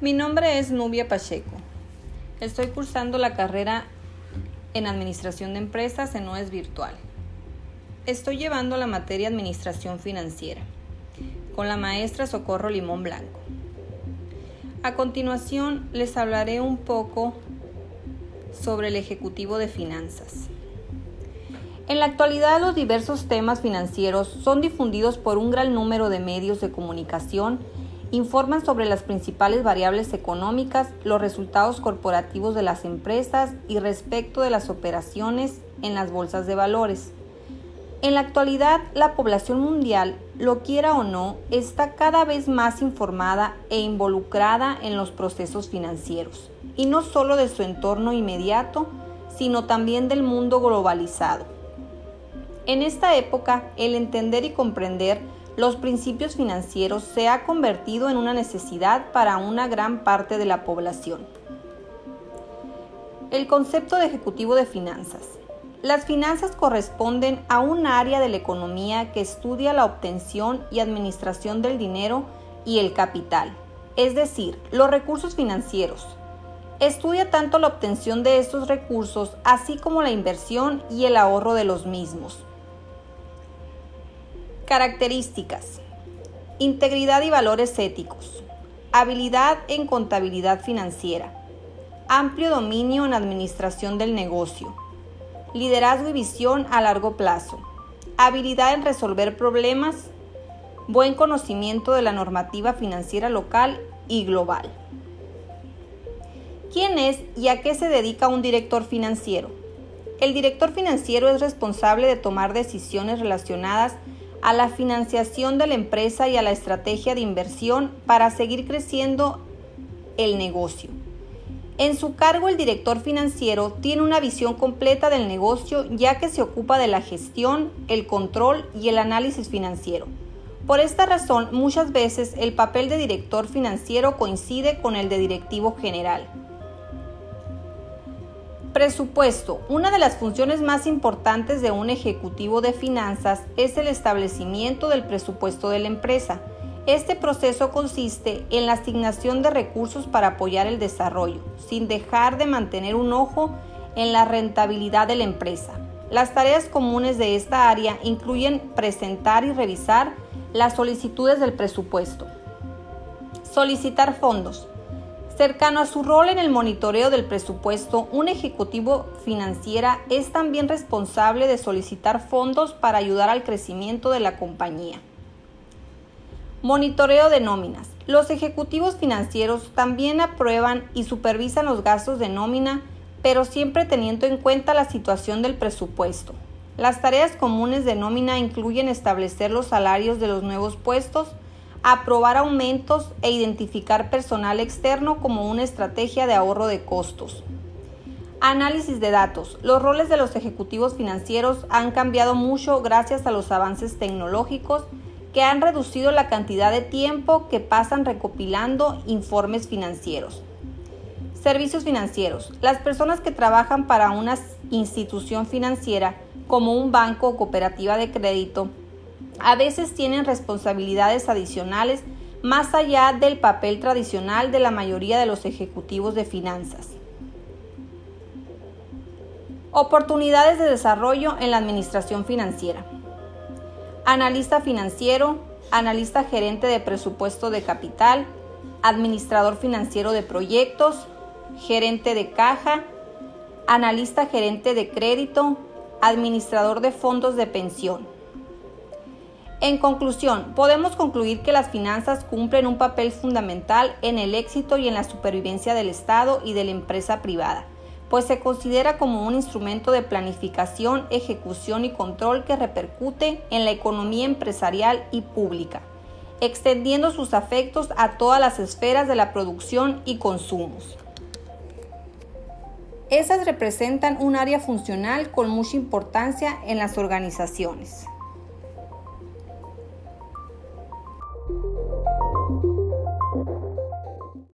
Mi nombre es Nubia Pacheco. Estoy cursando la carrera en Administración de Empresas en OES Virtual. Estoy llevando la materia Administración Financiera con la maestra Socorro Limón Blanco. A continuación les hablaré un poco sobre el Ejecutivo de Finanzas. En la actualidad los diversos temas financieros son difundidos por un gran número de medios de comunicación informan sobre las principales variables económicas, los resultados corporativos de las empresas y respecto de las operaciones en las bolsas de valores. En la actualidad, la población mundial, lo quiera o no, está cada vez más informada e involucrada en los procesos financieros, y no solo de su entorno inmediato, sino también del mundo globalizado. En esta época, el entender y comprender los principios financieros se ha convertido en una necesidad para una gran parte de la población. El concepto de ejecutivo de finanzas. Las finanzas corresponden a un área de la economía que estudia la obtención y administración del dinero y el capital, es decir, los recursos financieros. Estudia tanto la obtención de estos recursos así como la inversión y el ahorro de los mismos. Características. Integridad y valores éticos. Habilidad en contabilidad financiera. Amplio dominio en administración del negocio. Liderazgo y visión a largo plazo. Habilidad en resolver problemas. Buen conocimiento de la normativa financiera local y global. ¿Quién es y a qué se dedica un director financiero? El director financiero es responsable de tomar decisiones relacionadas a la financiación de la empresa y a la estrategia de inversión para seguir creciendo el negocio. En su cargo el director financiero tiene una visión completa del negocio ya que se ocupa de la gestión, el control y el análisis financiero. Por esta razón, muchas veces el papel de director financiero coincide con el de directivo general. Presupuesto. Una de las funciones más importantes de un ejecutivo de finanzas es el establecimiento del presupuesto de la empresa. Este proceso consiste en la asignación de recursos para apoyar el desarrollo, sin dejar de mantener un ojo en la rentabilidad de la empresa. Las tareas comunes de esta área incluyen presentar y revisar las solicitudes del presupuesto. Solicitar fondos. Cercano a su rol en el monitoreo del presupuesto, un ejecutivo financiera es también responsable de solicitar fondos para ayudar al crecimiento de la compañía. Monitoreo de nóminas. Los ejecutivos financieros también aprueban y supervisan los gastos de nómina, pero siempre teniendo en cuenta la situación del presupuesto. Las tareas comunes de nómina incluyen establecer los salarios de los nuevos puestos, aprobar aumentos e identificar personal externo como una estrategia de ahorro de costos. Análisis de datos. Los roles de los ejecutivos financieros han cambiado mucho gracias a los avances tecnológicos que han reducido la cantidad de tiempo que pasan recopilando informes financieros. Servicios financieros. Las personas que trabajan para una institución financiera como un banco o cooperativa de crédito a veces tienen responsabilidades adicionales más allá del papel tradicional de la mayoría de los ejecutivos de finanzas. Oportunidades de desarrollo en la administración financiera. Analista financiero, analista gerente de presupuesto de capital, administrador financiero de proyectos, gerente de caja, analista gerente de crédito, administrador de fondos de pensión. En conclusión, podemos concluir que las finanzas cumplen un papel fundamental en el éxito y en la supervivencia del Estado y de la empresa privada, pues se considera como un instrumento de planificación, ejecución y control que repercute en la economía empresarial y pública, extendiendo sus afectos a todas las esferas de la producción y consumos. Esas representan un área funcional con mucha importancia en las organizaciones.